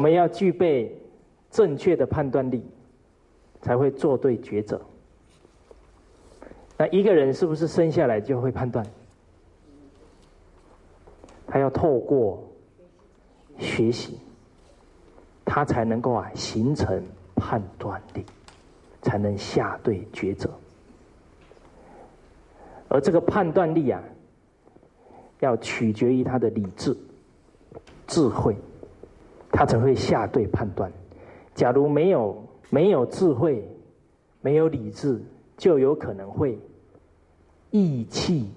我们要具备正确的判断力，才会做对抉择。那一个人是不是生下来就会判断？他要透过学习，他才能够啊形成判断力，才能下对抉择。而这个判断力啊，要取决于他的理智、智慧，他才会下对判断。假如没有没有智慧、没有理智，就有可能会意气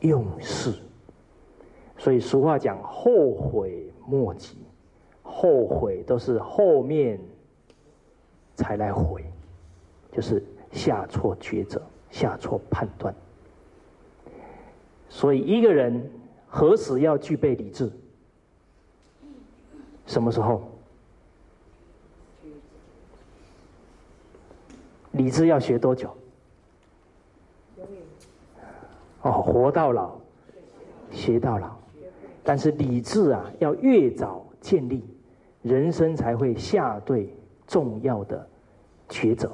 用事。所以俗话讲：“后悔莫及。”后悔都是后面才来悔，就是下错抉择、下错判断。所以，一个人何时要具备理智？什么时候？理智要学多久？哦，活到老，学到老。但是理智啊，要越早建立，人生才会下对重要的抉择。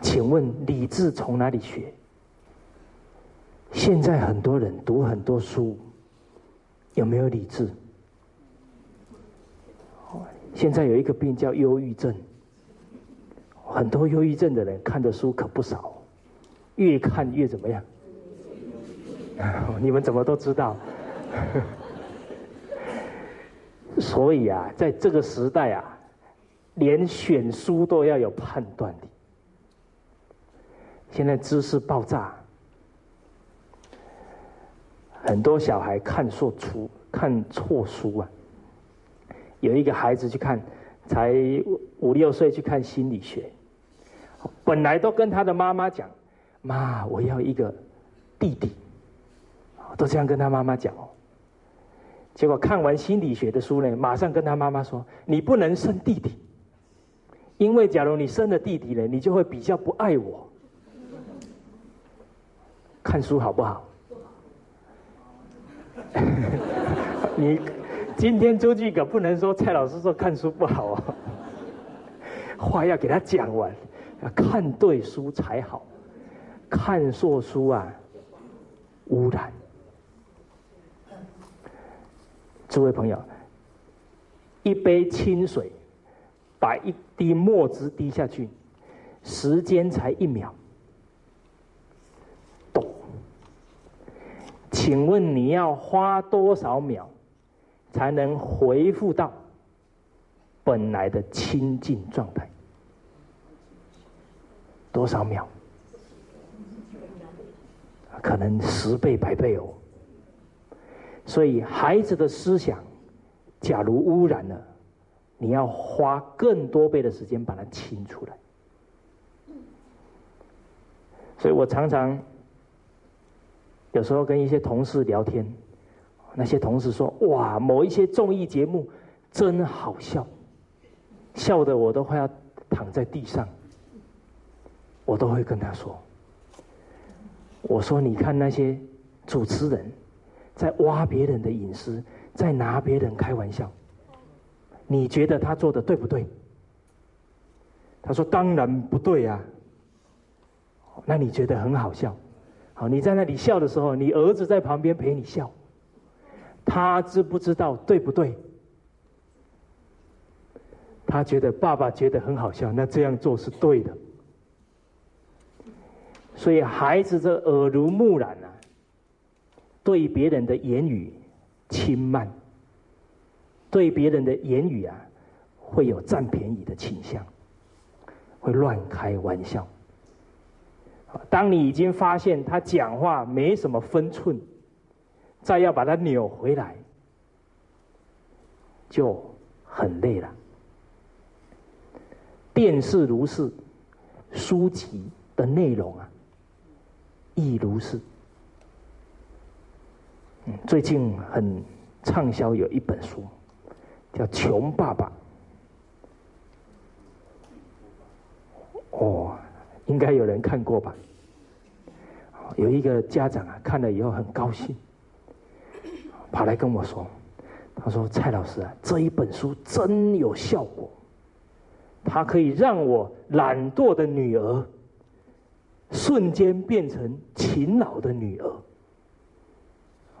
请问理智从哪里学？现在很多人读很多书，有没有理智？现在有一个病叫忧郁症，很多忧郁症的人看的书可不少，越看越怎么样？你们怎么都知道？所以啊，在这个时代啊，连选书都要有判断力。现在知识爆炸。很多小孩看错书，看错书啊！有一个孩子去看，才五六岁去看心理学，本来都跟他的妈妈讲：“妈，我要一个弟弟。”都这样跟他妈妈讲哦。结果看完心理学的书呢，马上跟他妈妈说：“你不能生弟弟，因为假如你生了弟弟呢，你就会比较不爱我。”看书好不好？你今天出去可不能说蔡老师说看书不好哦，话要给他讲完，看对书才好，看错书啊，污染。诸位朋友，一杯清水，把一滴墨汁滴下去，时间才一秒。请问你要花多少秒才能回复到本来的清净状态？多少秒？可能十倍、百倍哦。所以孩子的思想，假如污染了，你要花更多倍的时间把它清出来。所以我常常。有时候跟一些同事聊天，那些同事说：“哇，某一些综艺节目真好笑，笑的我都快要躺在地上。”我都会跟他说：“我说你看那些主持人，在挖别人的隐私，在拿别人开玩笑，你觉得他做的对不对？”他说：“当然不对呀。”那你觉得很好笑？好，你在那里笑的时候，你儿子在旁边陪你笑，他知不知道对不对？他觉得爸爸觉得很好笑，那这样做是对的。所以孩子这耳濡目染啊，对别人的言语轻慢，对别人的言语啊，会有占便宜的倾向，会乱开玩笑。当你已经发现他讲话没什么分寸，再要把它扭回来，就很累了。电视如是，书籍的内容啊，亦如是。最近很畅销有一本书，叫《穷爸爸》。哦。应该有人看过吧？有一个家长啊，看了以后很高兴，跑来跟我说：“他说蔡老师啊，这一本书真有效果，它可以让我懒惰的女儿瞬间变成勤劳的女儿。”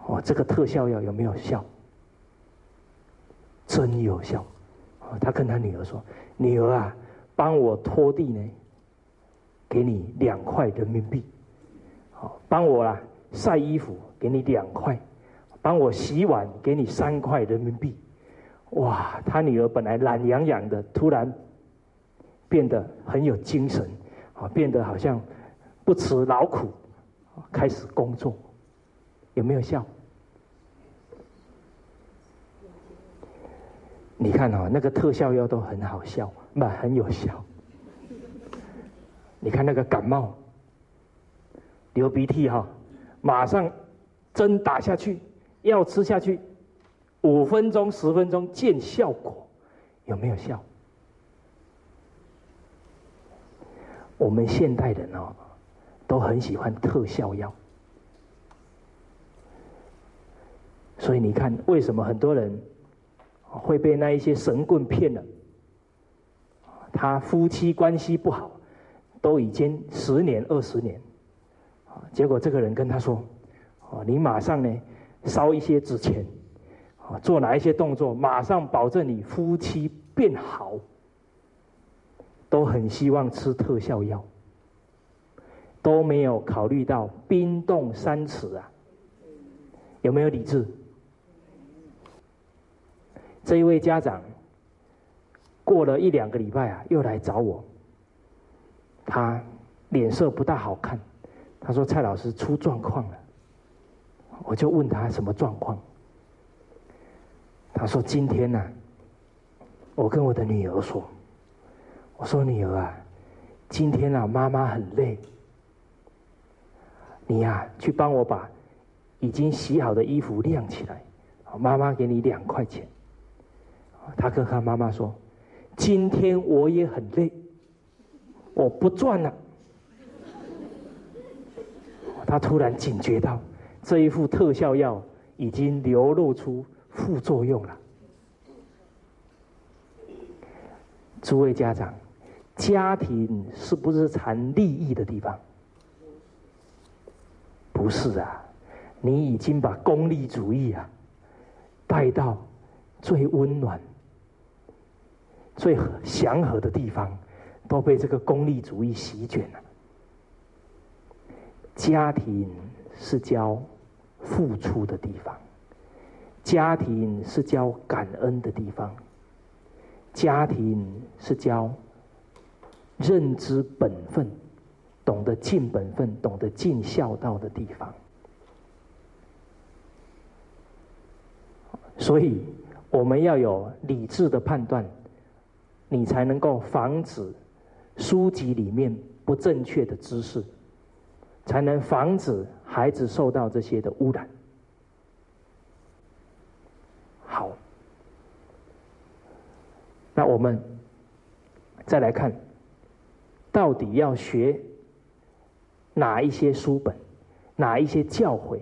哦，这个特效药有没有效？真有效！他跟他女儿说：“女儿啊，帮我拖地呢，给你两块人民币。好，帮我啦晒衣服，给你两块。帮我洗碗，给你三块人民币。”哇，他女儿本来懒洋洋的，突然变得很有精神，啊，变得好像不辞劳苦，开始工作，有没有效？你看哦，那个特效药都很好笑，那很有效。你看那个感冒、流鼻涕哈，马上针打下去，药吃下去，五分钟、十分钟见效果，有没有效？我们现代人哦，都很喜欢特效药，所以你看，为什么很多人？会被那一些神棍骗了，他夫妻关系不好，都已经十年二十年，啊结果这个人跟他说：“哦，你马上呢烧一些纸钱，啊，做哪一些动作，马上保证你夫妻变好。”都很希望吃特效药，都没有考虑到冰冻三尺啊，有没有理智？这一位家长过了一两个礼拜啊，又来找我。他脸色不大好看，他说：“蔡老师出状况了。”我就问他什么状况。他说：“今天呢，我跟我的女儿说，我说女儿啊，今天啊妈妈很累，你呀去帮我把已经洗好的衣服晾起来，妈妈给你两块钱。”他跟他妈妈说：“今天我也很累，我不赚了。”他突然警觉到，这一副特效药已经流露出副作用了。诸位家长，家庭是不是谈利益的地方？不是啊，你已经把功利主义啊带到最温暖。最祥和的地方都被这个功利主义席卷了。家庭是教付出的地方，家庭是教感恩的地方，家庭是教认知本分、懂得尽本分、懂得尽孝道的地方。所以，我们要有理智的判断。你才能够防止书籍里面不正确的知识，才能防止孩子受到这些的污染。好，那我们再来看，到底要学哪一些书本，哪一些教诲，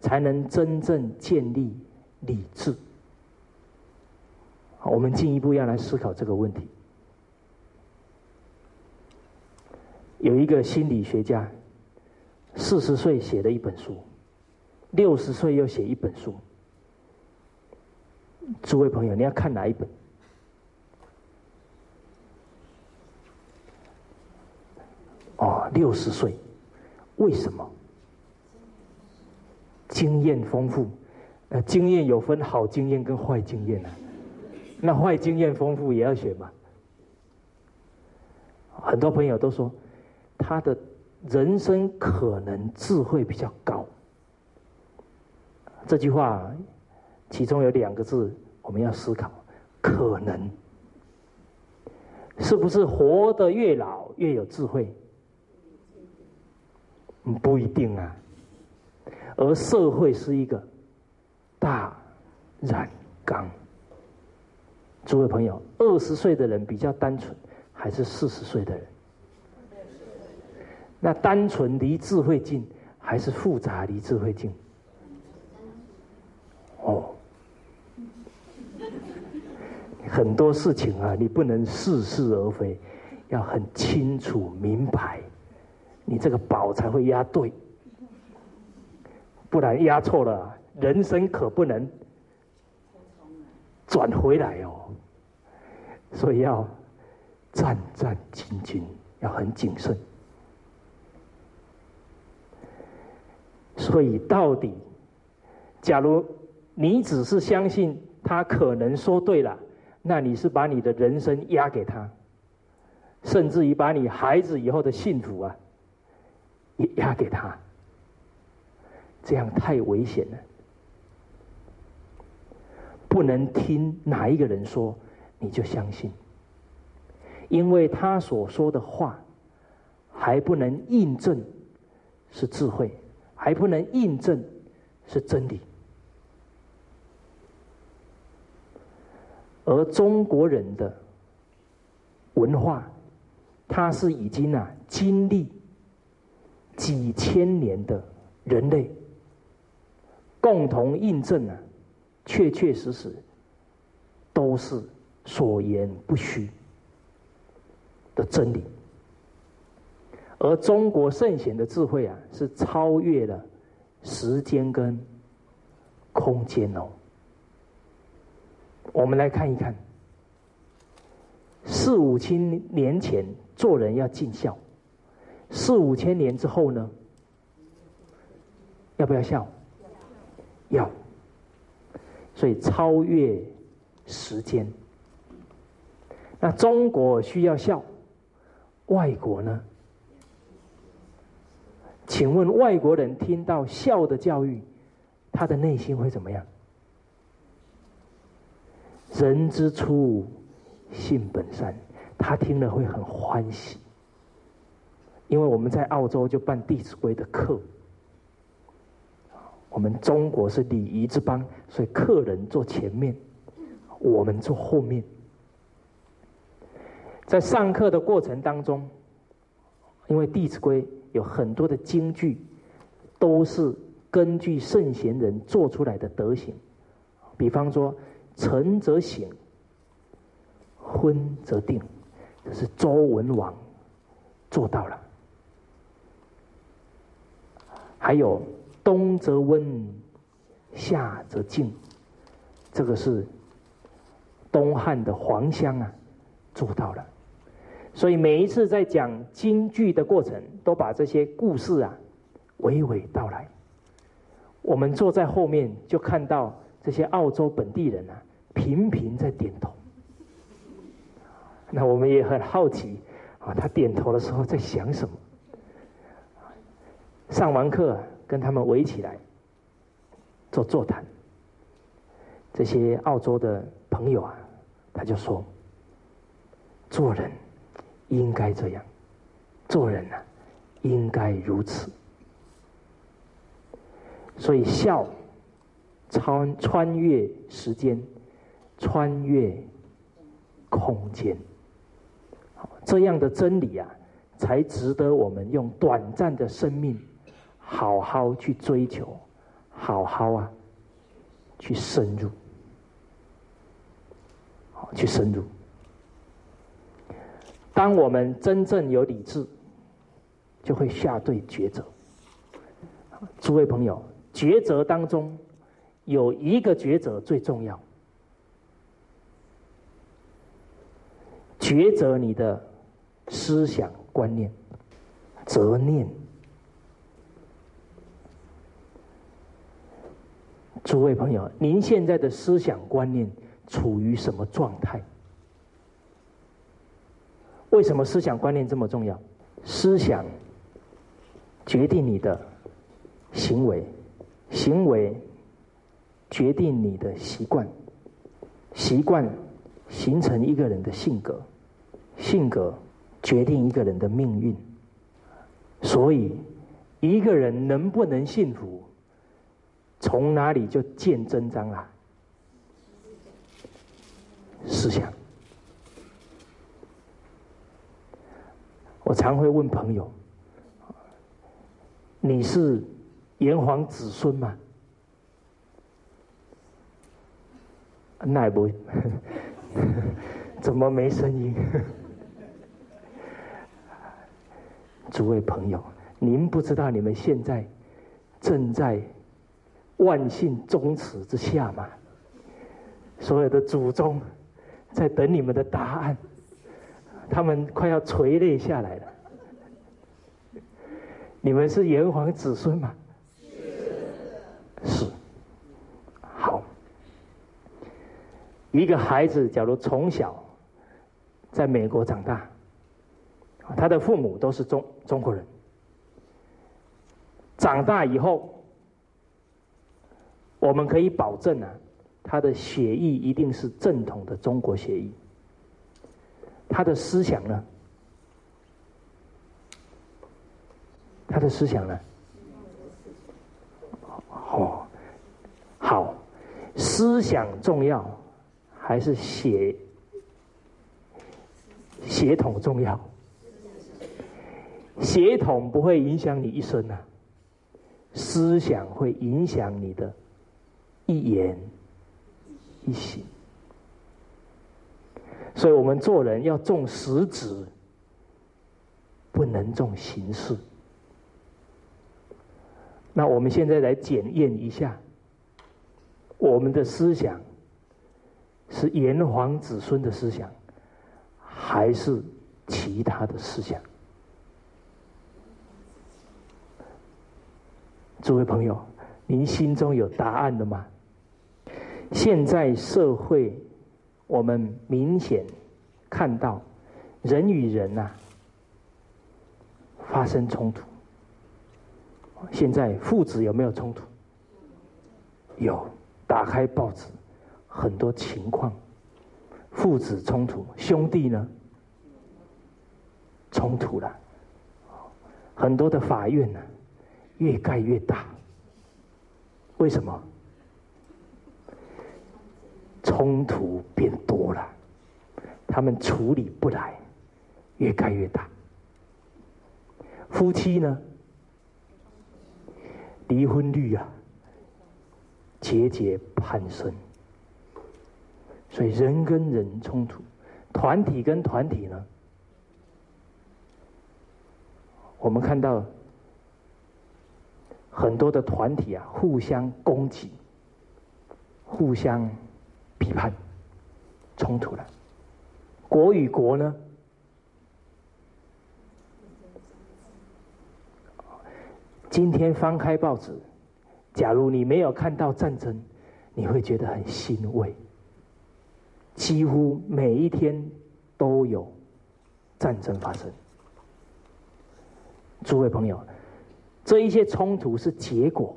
才能真正建立理智？我们进一步要来思考这个问题。有一个心理学家，四十岁写了一本书，六十岁又写一本书。诸位朋友，你要看哪一本？哦，六十岁，为什么？经验丰富，呃，经验有分好经验跟坏经验呢？那坏经验丰富也要学嘛？很多朋友都说，他的人生可能智慧比较高。这句话其中有两个字我们要思考：可能是不是活得越老越有智慧？不一定啊。而社会是一个大染缸。诸位朋友，二十岁的人比较单纯，还是四十岁的人？那单纯离智慧近，还是复杂离智慧近？哦，很多事情啊，你不能似是而非，要很清楚明白，你这个宝才会压对，不然压错了，人生可不能转回来哦。所以要战战兢兢，要很谨慎。所以到底，假如你只是相信他可能说对了，那你是把你的人生压给他，甚至于把你孩子以后的幸福啊，也压给他，这样太危险了。不能听哪一个人说。你就相信，因为他所说的话还不能印证是智慧，还不能印证是真理。而中国人的文化，它是已经啊经历几千年的人类共同印证啊，确确实实都是。所言不虚的真理，而中国圣贤的智慧啊，是超越了时间跟空间哦。我们来看一看，四五千年前做人要尽孝，四五千年之后呢，要不要孝？要。所以超越时间。那中国需要孝，外国呢？请问外国人听到孝的教育，他的内心会怎么样？人之初，性本善，他听了会很欢喜。因为我们在澳洲就办《弟子规》的课，我们中国是礼仪之邦，所以客人坐前面，我们坐后面。在上课的过程当中，因为《弟子规》有很多的金句，都是根据圣贤人做出来的德行。比方说，“晨则省，昏则定”，这是周文王做到了。还有“冬则温，夏则静”，这个是东汉的黄香啊做到了。所以每一次在讲京剧的过程，都把这些故事啊娓娓道来。我们坐在后面，就看到这些澳洲本地人啊频频在点头。那我们也很好奇啊，他点头的时候在想什么？上完课，跟他们围起来做座谈。这些澳洲的朋友啊，他就说：做人。应该这样，做人呢，应该如此。所以孝穿穿越时间，穿越空间，这样的真理啊，才值得我们用短暂的生命，好好去追求，好好啊，去深入，好去深入。当我们真正有理智，就会下对抉择。诸位朋友，抉择当中有一个抉择最重要，抉择你的思想观念、责念。诸位朋友，您现在的思想观念处于什么状态？为什么思想观念这么重要？思想决定你的行为，行为决定你的习惯，习惯形成一个人的性格，性格决定一个人的命运。所以，一个人能不能幸福，从哪里就见真章啊？思想。我常会问朋友：“你是炎黄子孙吗？那也不，怎么没声音？诸位朋友，您不知道你们现在正在万幸宗祠之下吗？所有的祖宗在等你们的答案，他们快要垂泪下来了。你们是炎黄子孙吗？是。好，一个孩子假如从小在美国长大，他的父母都是中中国人，长大以后，我们可以保证啊。他的血裔一定是正统的中国血裔，他的思想呢？他的思想呢？哦，好，思想重要还是血血统重要？血统不会影响你一生啊，思想会影响你的一言。一行，所以我们做人要重实质，不能重形式。那我们现在来检验一下，我们的思想是炎黄子孙的思想，还是其他的思想？诸位朋友，您心中有答案了吗？现在社会，我们明显看到人与人呐发生冲突。现在父子有没有冲突？有，打开报纸，很多情况，父子冲突，兄弟呢冲突了，很多的法院呢越盖越大，为什么？冲突变多了，他们处理不来，越开越大。夫妻呢，离婚率啊节节攀升，所以人跟人冲突，团体跟团体呢，我们看到很多的团体啊，互相攻击，互相。批判冲突了，国与国呢？今天翻开报纸，假如你没有看到战争，你会觉得很欣慰。几乎每一天都有战争发生。诸位朋友，这一些冲突是结果，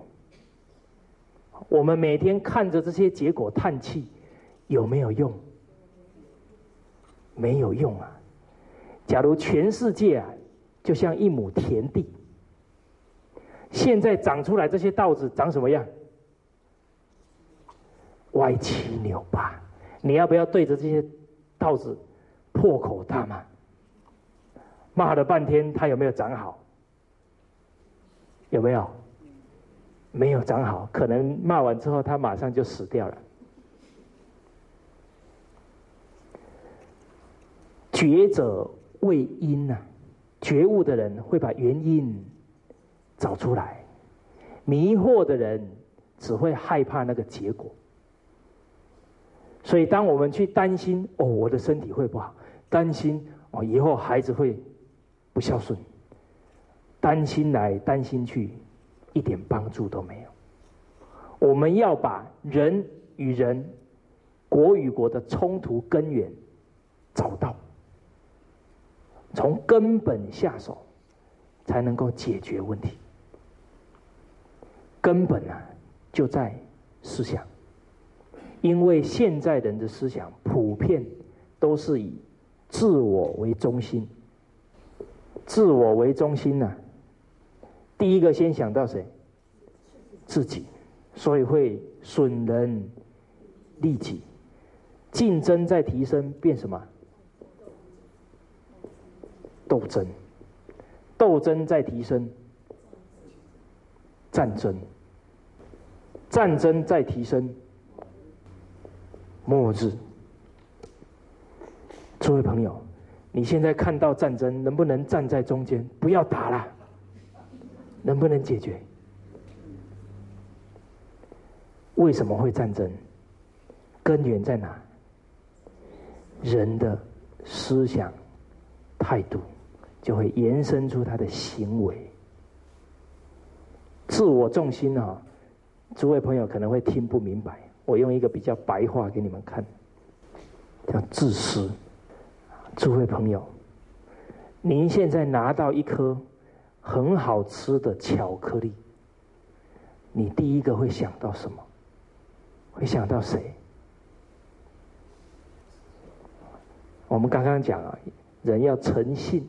我们每天看着这些结果叹气。有没有用？没有用啊！假如全世界啊，就像一亩田地，现在长出来这些稻子长什么样？歪七扭八。你要不要对着这些稻子破口大骂？骂了半天，它有没有长好？有没有？没有长好，可能骂完之后，它马上就死掉了。觉者为因呐，觉悟的人会把原因找出来，迷惑的人只会害怕那个结果。所以，当我们去担心哦，我的身体会不好，担心哦，以后孩子会不孝顺，担心来担心去，一点帮助都没有。我们要把人与人、国与国的冲突根源找到。从根本下手，才能够解决问题。根本啊，就在思想。因为现在人的思想普遍都是以自我为中心，自我为中心呢，第一个先想到谁？自己，所以会损人利己，竞争在提升，变什么？斗争，斗争在提升，战争，战争在提升，末日。诸位朋友，你现在看到战争，能不能站在中间，不要打了？能不能解决？为什么会战争？根源在哪？人的思想态度，就会延伸出他的行为。自我重心啊，诸位朋友可能会听不明白。我用一个比较白话给你们看，叫自私。诸位朋友，您现在拿到一颗很好吃的巧克力，你第一个会想到什么？会想到谁？我们刚刚讲啊，人要诚信，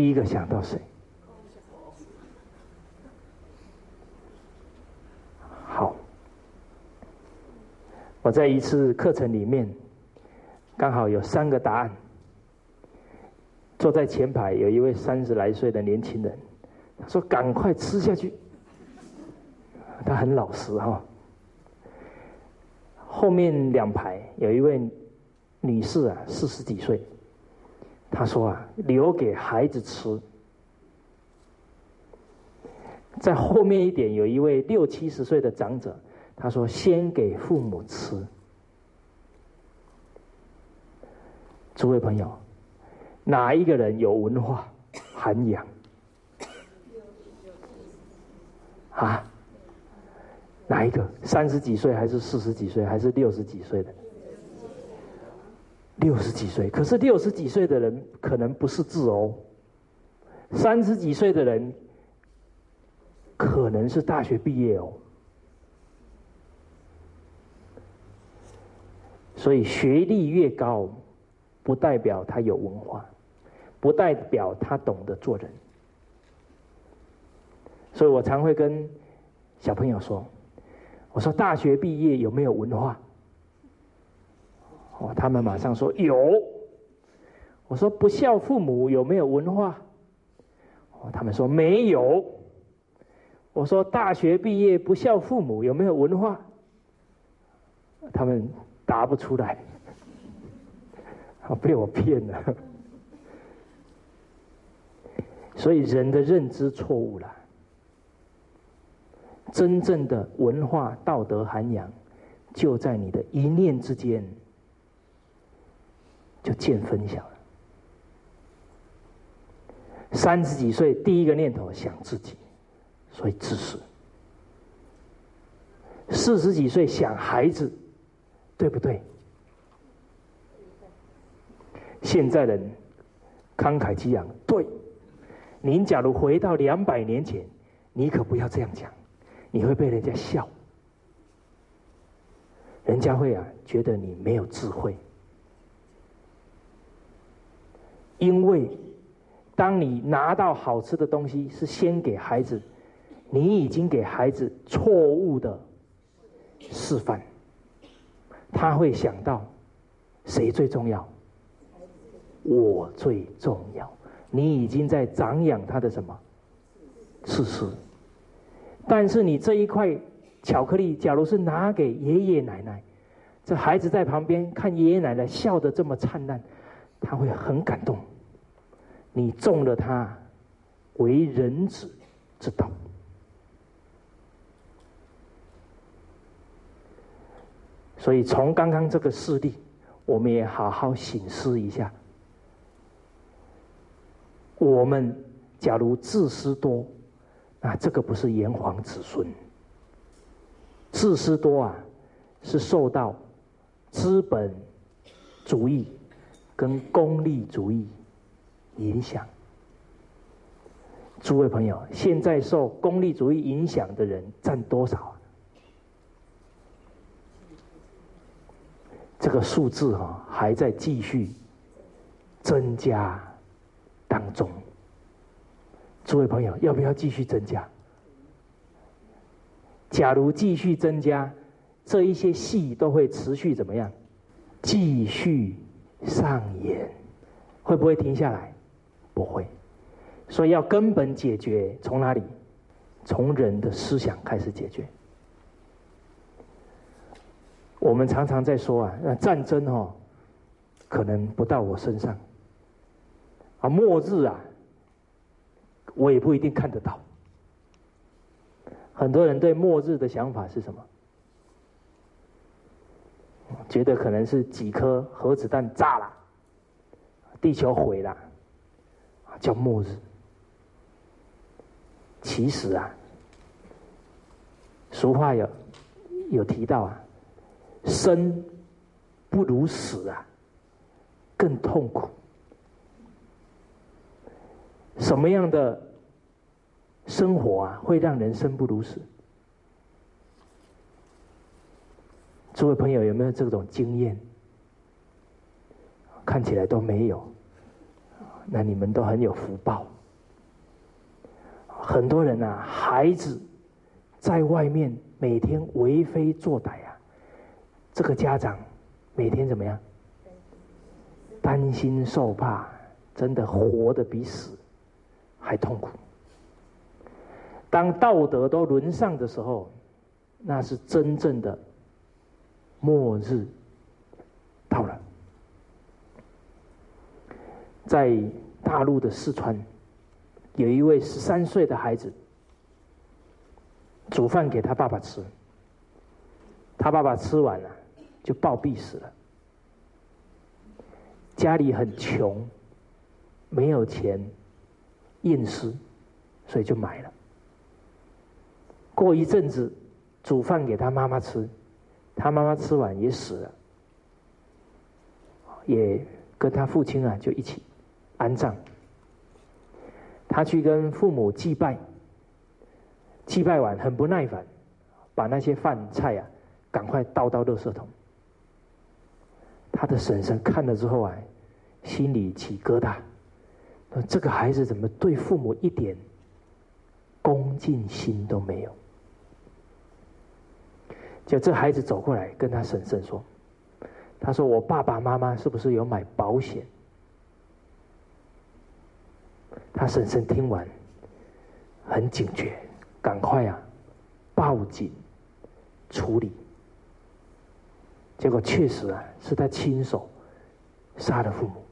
第一个想到谁？好，我在一次课程里面。刚好有三个答案。坐在前排有一位三十来岁的年轻人，他说：“赶快吃下去。”他很老实哈。后面两排有一位女士啊，四十几岁，他说：“啊，留给孩子吃。”在后面一点有一位六七十岁的长者，他说：“先给父母吃。”诸位朋友，哪一个人有文化涵养？啊？哪一个？三十几岁还是四十几岁还是六十几岁的？六十几岁。可是六十几岁的人可能不是字哦，三十几岁的人可能是大学毕业哦。所以学历越高。不代表他有文化，不代表他懂得做人，所以我常会跟小朋友说：“我说大学毕业有没有文化？”哦，他们马上说有。我说不孝父母有没有文化？哦，他们说没有。我说大学毕业不孝父母有没有文化？他们答不出来。被我骗了，所以人的认知错误了。真正的文化道德涵养，就在你的一念之间，就见分晓了。三十几岁第一个念头想自己，所以自私；四十几岁想孩子，对不对？现在人慷慨激昂，对，您假如回到两百年前，你可不要这样讲，你会被人家笑，人家会啊觉得你没有智慧，因为当你拿到好吃的东西是先给孩子，你已经给孩子错误的示范，他会想到谁最重要。我最重要，你已经在长养他的什么？自私。但是你这一块巧克力，假如是拿给爷爷奶奶，这孩子在旁边看爷爷奶奶笑得这么灿烂，他会很感动。你中了他为人子之道，所以从刚刚这个事例，我们也好好醒思一下。我们假如自私多，那这个不是炎黄子孙。自私多啊，是受到资本主义跟功利主义影响。诸位朋友，现在受功利主义影响的人占多少？这个数字哈还在继续增加。当中，诸位朋友，要不要继续增加？假如继续增加，这一些戏都会持续怎么样？继续上演，会不会停下来？不会。所以要根本解决，从哪里？从人的思想开始解决。我们常常在说啊，那战争哦，可能不到我身上，啊，末日啊，我也不一定看得到。很多人对末日的想法是什么？觉得可能是几颗核子弹炸了，地球毁了，叫末日。其实啊，俗话有有提到啊，生不如死啊，更痛苦。什么样的生活啊，会让人生不如死？诸位朋友有没有这种经验？看起来都没有，那你们都很有福报。很多人啊，孩子在外面每天为非作歹啊，这个家长每天怎么样？担心受怕，真的活得比死还痛苦。当道德都沦丧的时候，那是真正的末日到了。在大陆的四川。有一位十三岁的孩子煮饭给他爸爸吃，他爸爸吃完了就暴毙死了。家里很穷，没有钱验尸，所以就买了。过一阵子煮饭给他妈妈吃，他妈妈吃完也死了，也跟他父亲啊就一起安葬。他去跟父母祭拜，祭拜完很不耐烦，把那些饭菜啊赶快倒到垃圾桶。他的婶婶看了之后啊，心里起疙瘩，说：“这个孩子怎么对父母一点恭敬心都没有？”就这孩子走过来跟他婶婶说：“他说我爸爸妈妈是不是有买保险？”他婶婶听完，很警觉，赶快啊，报警处理。结果确实啊，是他亲手杀了父母，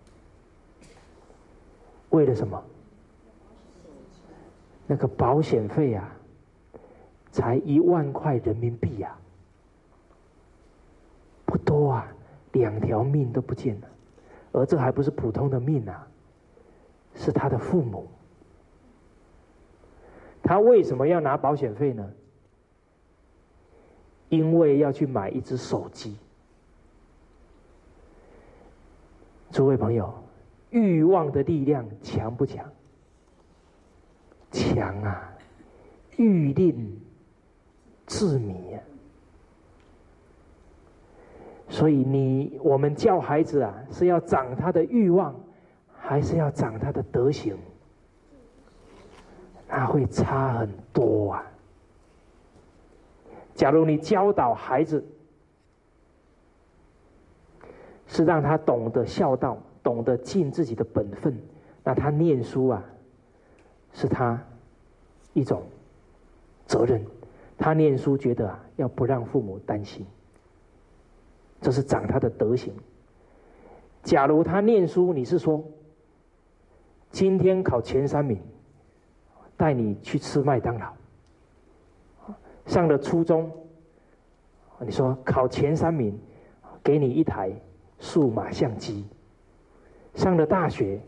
为了什么？那个保险费啊，才一万块人民币呀，不多啊，两条命都不见了，而这还不是普通的命啊。是他的父母，他为什么要拿保险费呢？因为要去买一只手机。诸位朋友，欲望的力量强不强？强啊！欲令自迷啊！所以你我们教孩子啊，是要长他的欲望。还是要长他的德行，那会差很多啊。假如你教导孩子是让他懂得孝道，懂得尽自己的本分，那他念书啊，是他一种责任。他念书觉得啊，要不让父母担心，这是长他的德行。假如他念书，你是说？今天考前三名，带你去吃麦当劳。上了初中，你说考前三名，给你一台数码相机。上了大学，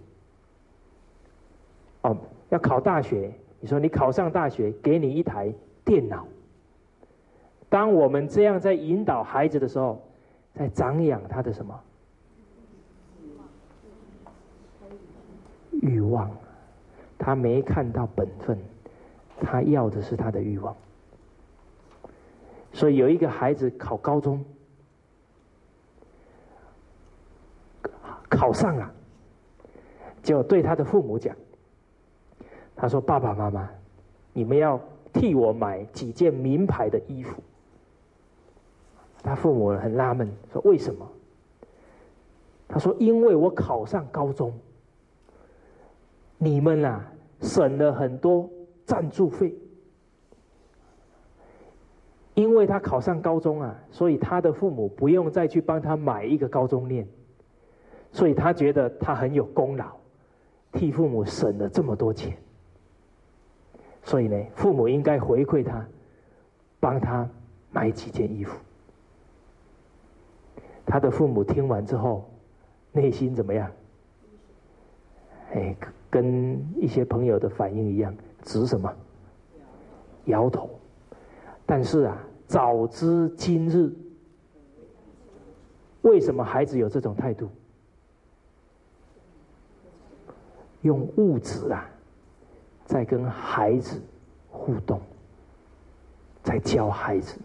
哦，要考大学，你说你考上大学，给你一台电脑。当我们这样在引导孩子的时候，在长养他的什么？欲望，他没看到本分，他要的是他的欲望。所以有一个孩子考高中，考上了，就对他的父母讲：“他说爸爸妈妈，你们要替我买几件名牌的衣服。”他父母很纳闷，说：“为什么？”他说：“因为我考上高中。”你们啊，省了很多赞助费。因为他考上高中啊，所以他的父母不用再去帮他买一个高中念，所以他觉得他很有功劳，替父母省了这么多钱。所以呢，父母应该回馈他，帮他买几件衣服。他的父母听完之后，内心怎么样？哎，跟一些朋友的反应一样，指什么？摇头。但是啊，早知今日，为什么孩子有这种态度？用物质啊，在跟孩子互动，在教孩子，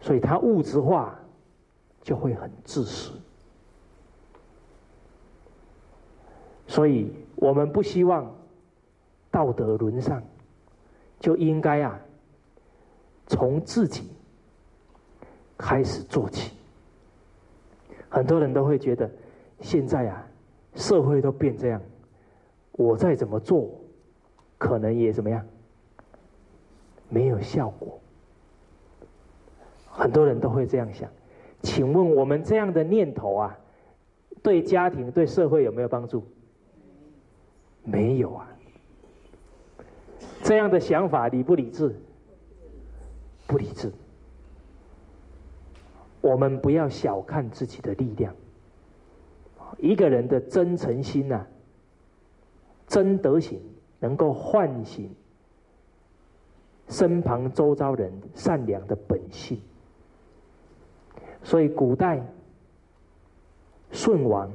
所以他物质化就会很自私。所以我们不希望道德沦丧，就应该啊，从自己开始做起。很多人都会觉得，现在啊，社会都变这样，我再怎么做，可能也怎么样，没有效果。很多人都会这样想，请问我们这样的念头啊，对家庭、对社会有没有帮助？没有啊，这样的想法理不理智？不理智。我们不要小看自己的力量。一个人的真诚心呐，真德行，能够唤醒身旁周遭人善良的本性。所以古代舜王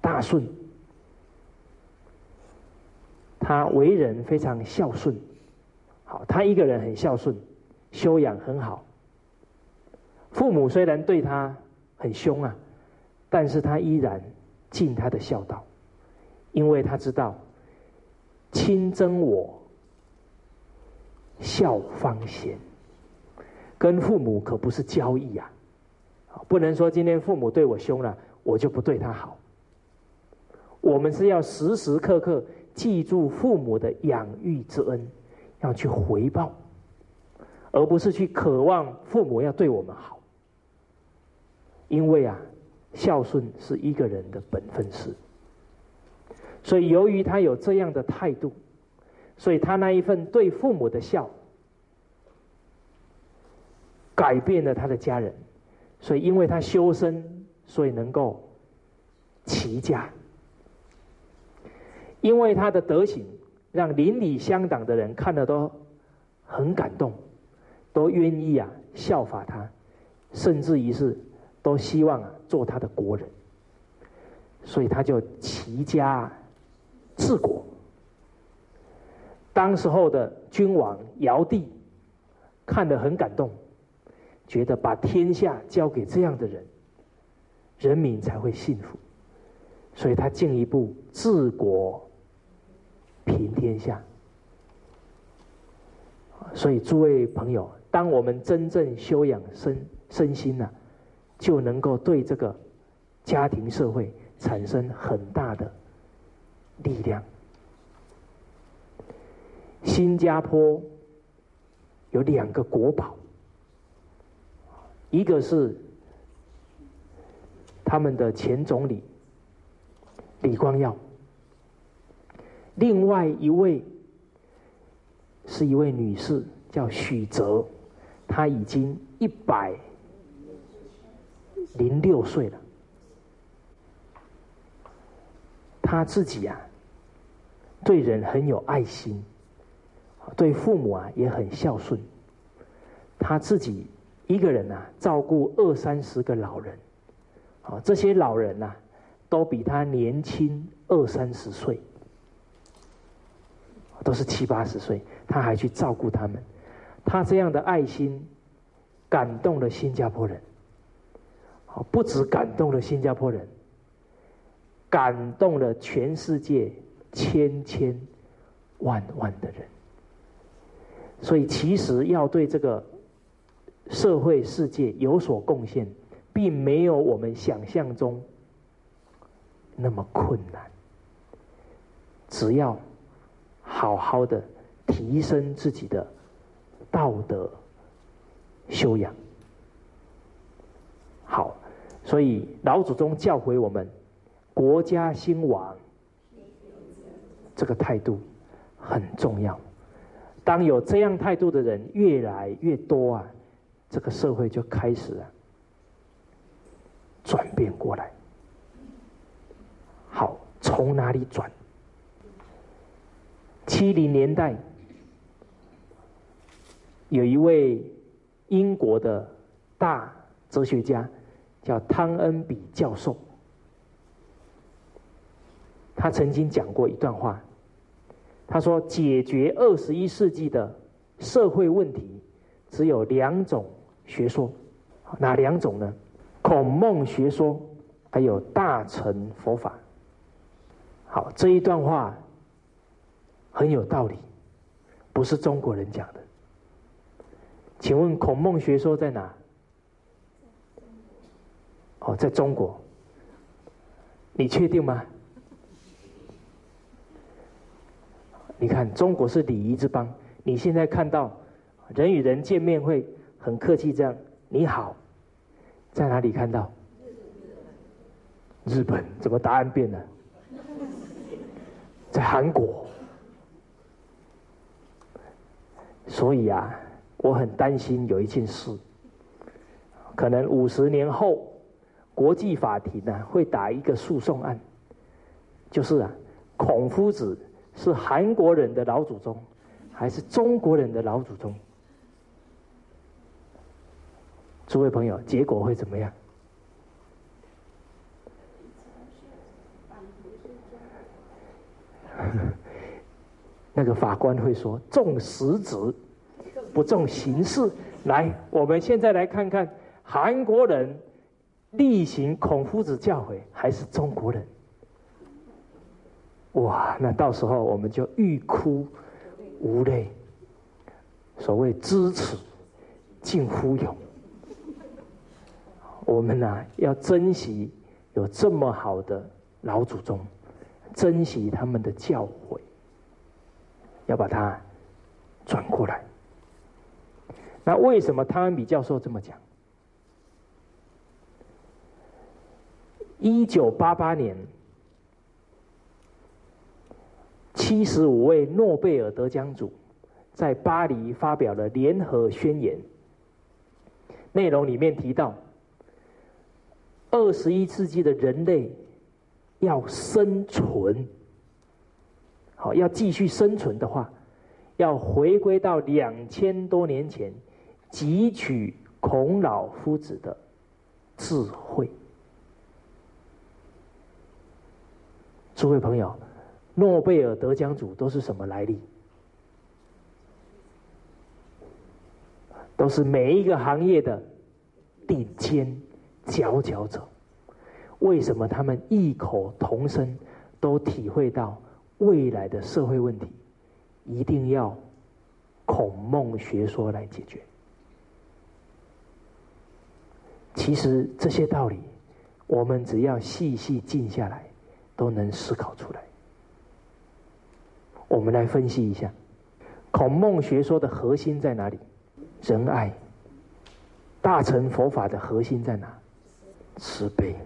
大舜。他为人非常孝顺，好，他一个人很孝顺，修养很好。父母虽然对他很凶啊，但是他依然尽他的孝道，因为他知道亲憎我，孝方贤。跟父母可不是交易啊，不能说今天父母对我凶了，我就不对他好。我们是要时时刻刻。记住父母的养育之恩，要去回报，而不是去渴望父母要对我们好。因为啊，孝顺是一个人的本分事。所以，由于他有这样的态度，所以他那一份对父母的孝，改变了他的家人。所以，因为他修身，所以能够齐家。因为他的德行，让邻里乡党的人看了都很感动，都愿意啊效法他，甚至于是都希望啊做他的国人，所以他就齐家治国。当时候的君王尧帝看得很感动，觉得把天下交给这样的人，人民才会幸福，所以他进一步治国。平天下，所以诸位朋友，当我们真正修养身身心呢，就能够对这个家庭社会产生很大的力量。新加坡有两个国宝，一个是他们的前总理李光耀。另外一位是一位女士，叫许哲，她已经一百零六岁了。她自己啊，对人很有爱心，对父母啊也很孝顺。她自己一个人啊，照顾二三十个老人，啊，这些老人呐，都比他年轻二三十岁。都是七八十岁，他还去照顾他们，他这样的爱心感动了新加坡人，不止感动了新加坡人，感动了全世界千千万万的人。所以，其实要对这个社会世界有所贡献，并没有我们想象中那么困难，只要。好好的提升自己的道德修养。好，所以老祖宗教诲我们，国家兴亡，这个态度很重要。当有这样态度的人越来越多啊，这个社会就开始转变过来。好，从哪里转？七零年代，有一位英国的大哲学家叫汤恩比教授，他曾经讲过一段话。他说：“解决二十一世纪的社会问题，只有两种学说，哪两种呢？孔孟学说，还有大乘佛法。”好，这一段话很有道理，不是中国人讲的。请问孔孟学说在哪？哦，在中国。你确定吗？你看，中国是礼仪之邦。你现在看到人与人见面会很客气，这样你好，在哪里看到？日本怎么答案变了？在韩国，所以啊，我很担心有一件事，可能五十年后，国际法庭呢会打一个诉讼案，就是啊，孔夫子是韩国人的老祖宗，还是中国人的老祖宗？诸位朋友，结果会怎么样？那个法官会说：“重实质，不重形式。”来，我们现在来看看韩国人例行孔夫子教诲，还是中国人？哇，那到时候我们就欲哭无泪。所谓知耻近乎勇，我们呢要珍惜有这么好的老祖宗。珍惜他们的教诲，要把它转过来。那为什么汤恩比教授这么讲？一九八八年，七十五位诺贝尔得奖组在巴黎发表了联合宣言，内容里面提到，二十一世纪的人类。要生存，好，要继续生存的话，要回归到两千多年前，汲取孔老夫子的智慧。诸位朋友，诺贝尔得奖组都是什么来历？都是每一个行业的顶尖佼佼者。为什么他们异口同声都体会到未来的社会问题一定要孔孟学说来解决？其实这些道理，我们只要细细静下来，都能思考出来。我们来分析一下，孔孟学说的核心在哪里？仁爱。大乘佛法的核心在哪？慈悲。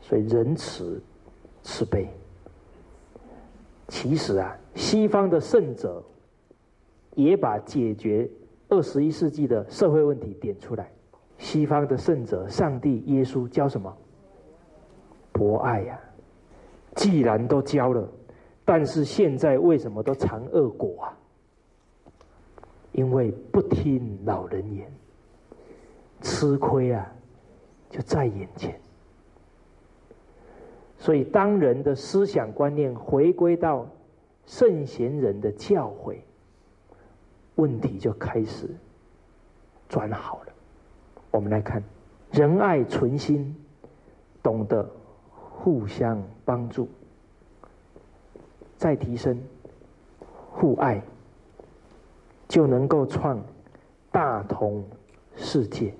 所以仁慈、慈悲，其实啊，西方的圣者也把解决二十一世纪的社会问题点出来。西方的圣者，上帝、耶稣教什么？博爱呀！既然都教了，但是现在为什么都尝恶果啊？因为不听老人言，吃亏啊，就在眼前。所以，当人的思想观念回归到圣贤人的教诲，问题就开始转好了。我们来看，仁爱存心，懂得互相帮助，再提升互爱，就能够创大同世界。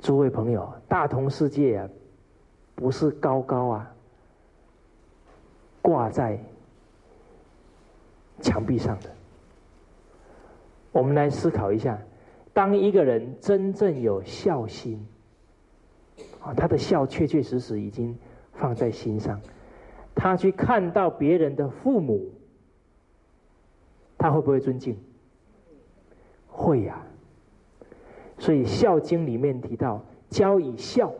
诸位朋友，大同世界啊！不是高高啊，挂在墙壁上的。我们来思考一下，当一个人真正有孝心，啊，他的孝确确实实已经放在心上，他去看到别人的父母，他会不会尊敬？会呀。所以《孝经》里面提到，教以孝，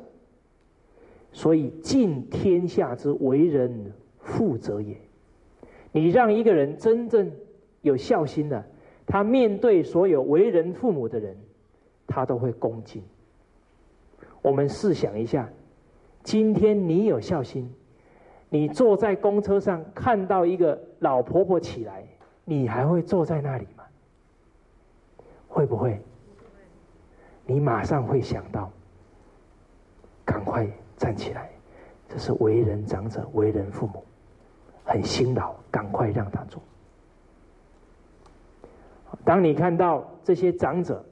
所以尽天下之为人父者也。你让一个人真正有孝心的，他面对所有为人父母的人，他都会恭敬。我们试想一下，今天你有孝心，你坐在公车上看到一个老婆婆起来，你还会坐在那里吗？会不会？你马上会想到，赶快站起来，这是为人长者、为人父母，很辛劳，赶快让他做。当你看到这些长者，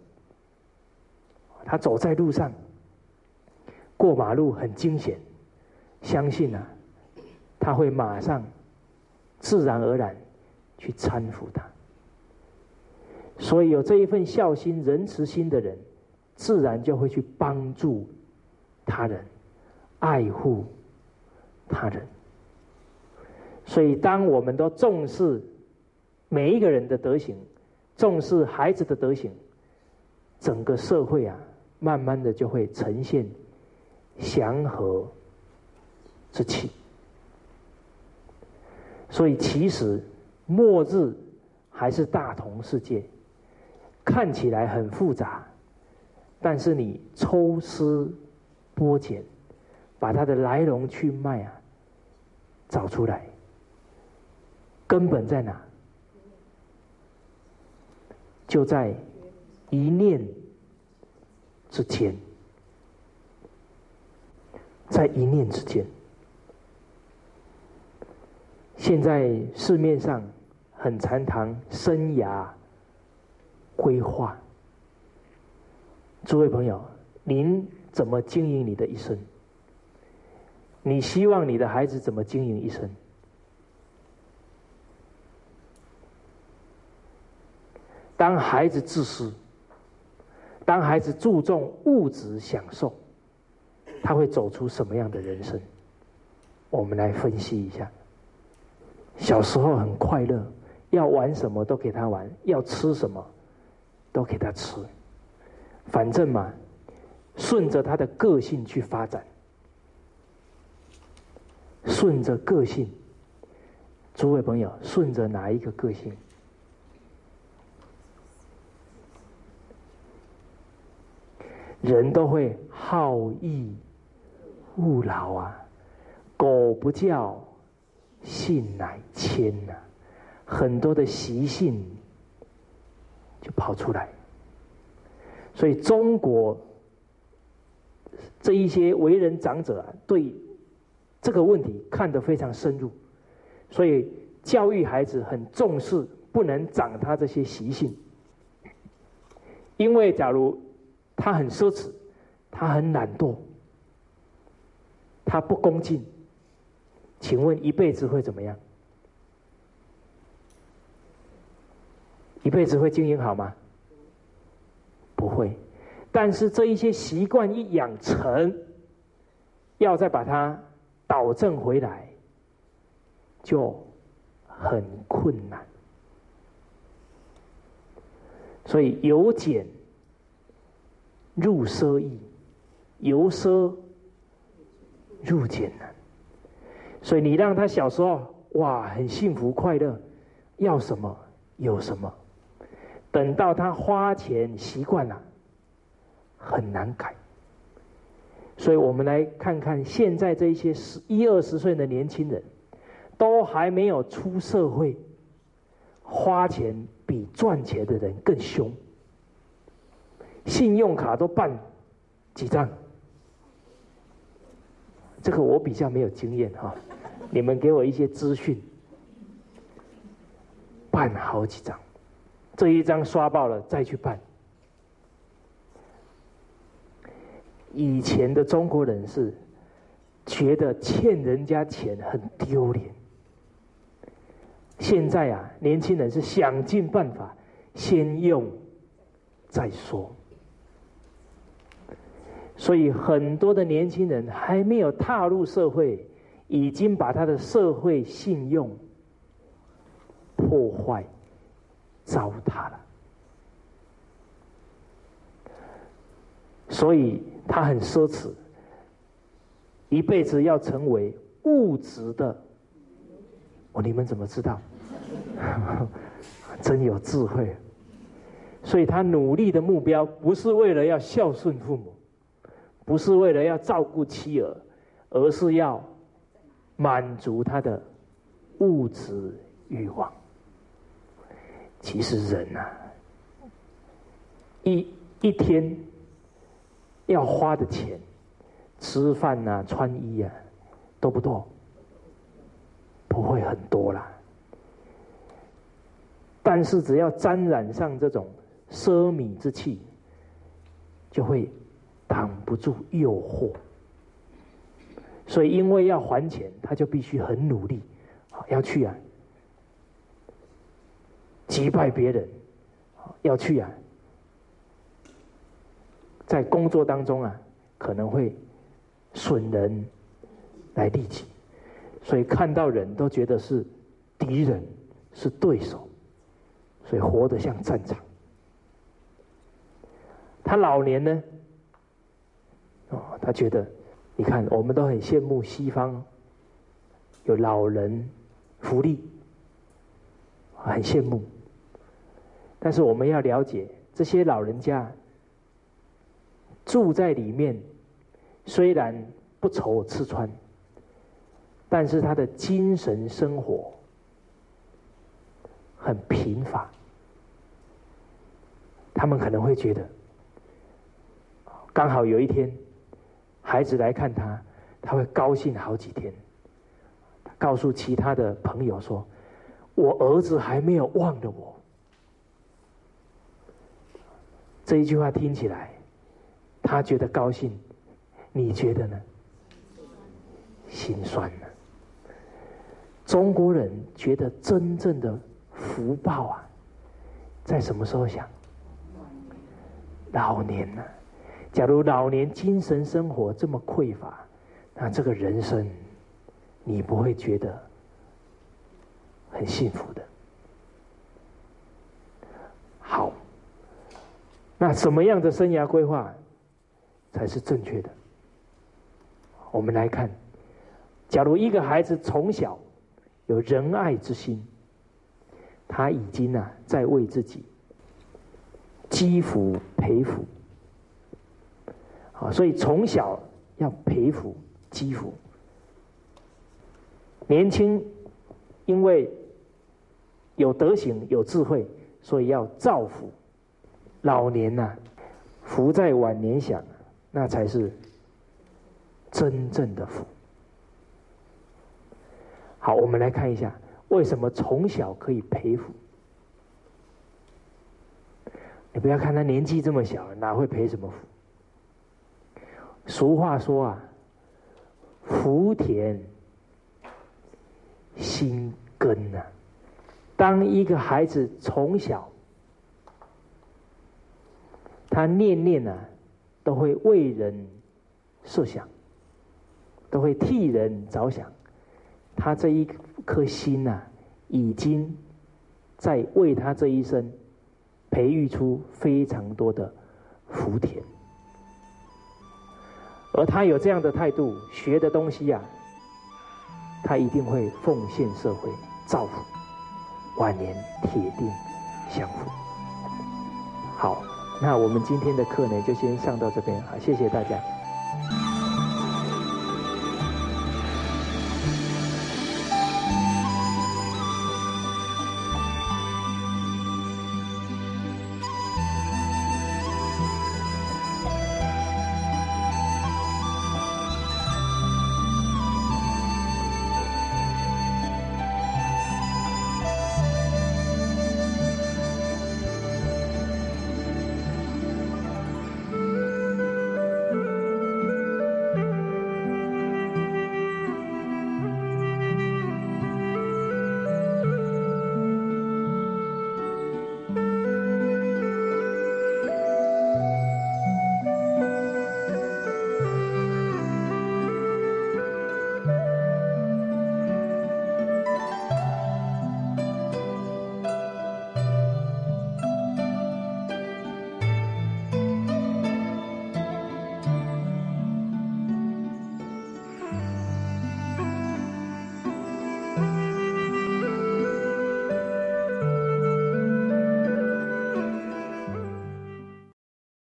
他走在路上，过马路很惊险，相信啊，他会马上自然而然去搀扶他。所以有这一份孝心、仁慈心的人。自然就会去帮助他人，爱护他人。所以，当我们都重视每一个人的德行，重视孩子的德行，整个社会啊，慢慢的就会呈现祥和之气。所以，其实末日还是大同世界，看起来很复杂。但是你抽丝剥茧，把它的来龙去脉啊找出来，根本在哪？就在一念之间，在一念之间。现在市面上很常谈生涯规划。诸位朋友，您怎么经营你的一生？你希望你的孩子怎么经营一生？当孩子自私，当孩子注重物质享受，他会走出什么样的人生？我们来分析一下。小时候很快乐，要玩什么都给他玩，要吃什么都给他吃。反正嘛，顺着他的个性去发展，顺着个性，诸位朋友，顺着哪一个个性？人都会好逸恶劳啊，狗不叫，性乃迁呐，很多的习性就跑出来。所以，中国这一些为人长者啊，对这个问题看得非常深入，所以教育孩子很重视，不能长他这些习性。因为假如他很奢侈，他很懒惰，他不恭敬，请问一辈子会怎么样？一辈子会经营好吗？不会，但是这一些习惯一养成，要再把它导正回来，就很困难。所以由俭入奢易，由奢入俭难。所以你让他小时候哇很幸福快乐，要什么有什么。等到他花钱习惯了，很难改。所以我们来看看现在这些十一二十岁的年轻人，都还没有出社会，花钱比赚钱的人更凶。信用卡都办几张？这个我比较没有经验哈，你们给我一些资讯，办好几张。这一张刷爆了，再去办。以前的中国人是觉得欠人家钱很丢脸，现在啊，年轻人是想尽办法，先用再说。所以很多的年轻人还没有踏入社会，已经把他的社会信用破坏、糟蹋了。所以他很奢侈，一辈子要成为物质的。哦，你们怎么知道？真有智慧。所以他努力的目标不是为了要孝顺父母，不是为了要照顾妻儿，而是要满足他的物质欲望。其实人呐，一一天。要花的钱，吃饭呐、穿衣啊，多不多？不会很多啦。但是只要沾染上这种奢靡之气，就会挡不住诱惑。所以，因为要还钱，他就必须很努力，要去啊，击败别人，要去啊。在工作当中啊，可能会损人来利己，所以看到人都觉得是敌人，是对手，所以活得像战场。他老年呢，哦，他觉得，你看，我们都很羡慕西方有老人福利，很羡慕，但是我们要了解这些老人家。住在里面，虽然不愁吃穿，但是他的精神生活很贫乏。他们可能会觉得，刚好有一天孩子来看他，他会高兴好几天。告诉其他的朋友说：“我儿子还没有忘了我。”这一句话听起来。他觉得高兴，你觉得呢？心酸呢？中国人觉得真正的福报啊，在什么时候想？老年呢？假如老年精神生活这么匮乏，那这个人生你不会觉得很幸福的。好，那什么样的生涯规划？才是正确的。我们来看，假如一个孩子从小有仁爱之心，他已经啊在为自己积福培福。啊，所以从小要培福积福。年轻因为有德行有智慧，所以要造福。老年呐，福在晚年享。那才是真正的福。好，我们来看一下，为什么从小可以培福？你不要看他年纪这么小，哪会培什么福？俗话说啊，“福田心根”呐。当一个孩子从小，他念念啊。都会为人设想，都会替人着想，他这一颗心呐，已经在为他这一生培育出非常多的福田，而他有这样的态度，学的东西呀，他一定会奉献社会，造福，晚年铁定享福。那我们今天的课呢，就先上到这边，好，谢谢大家。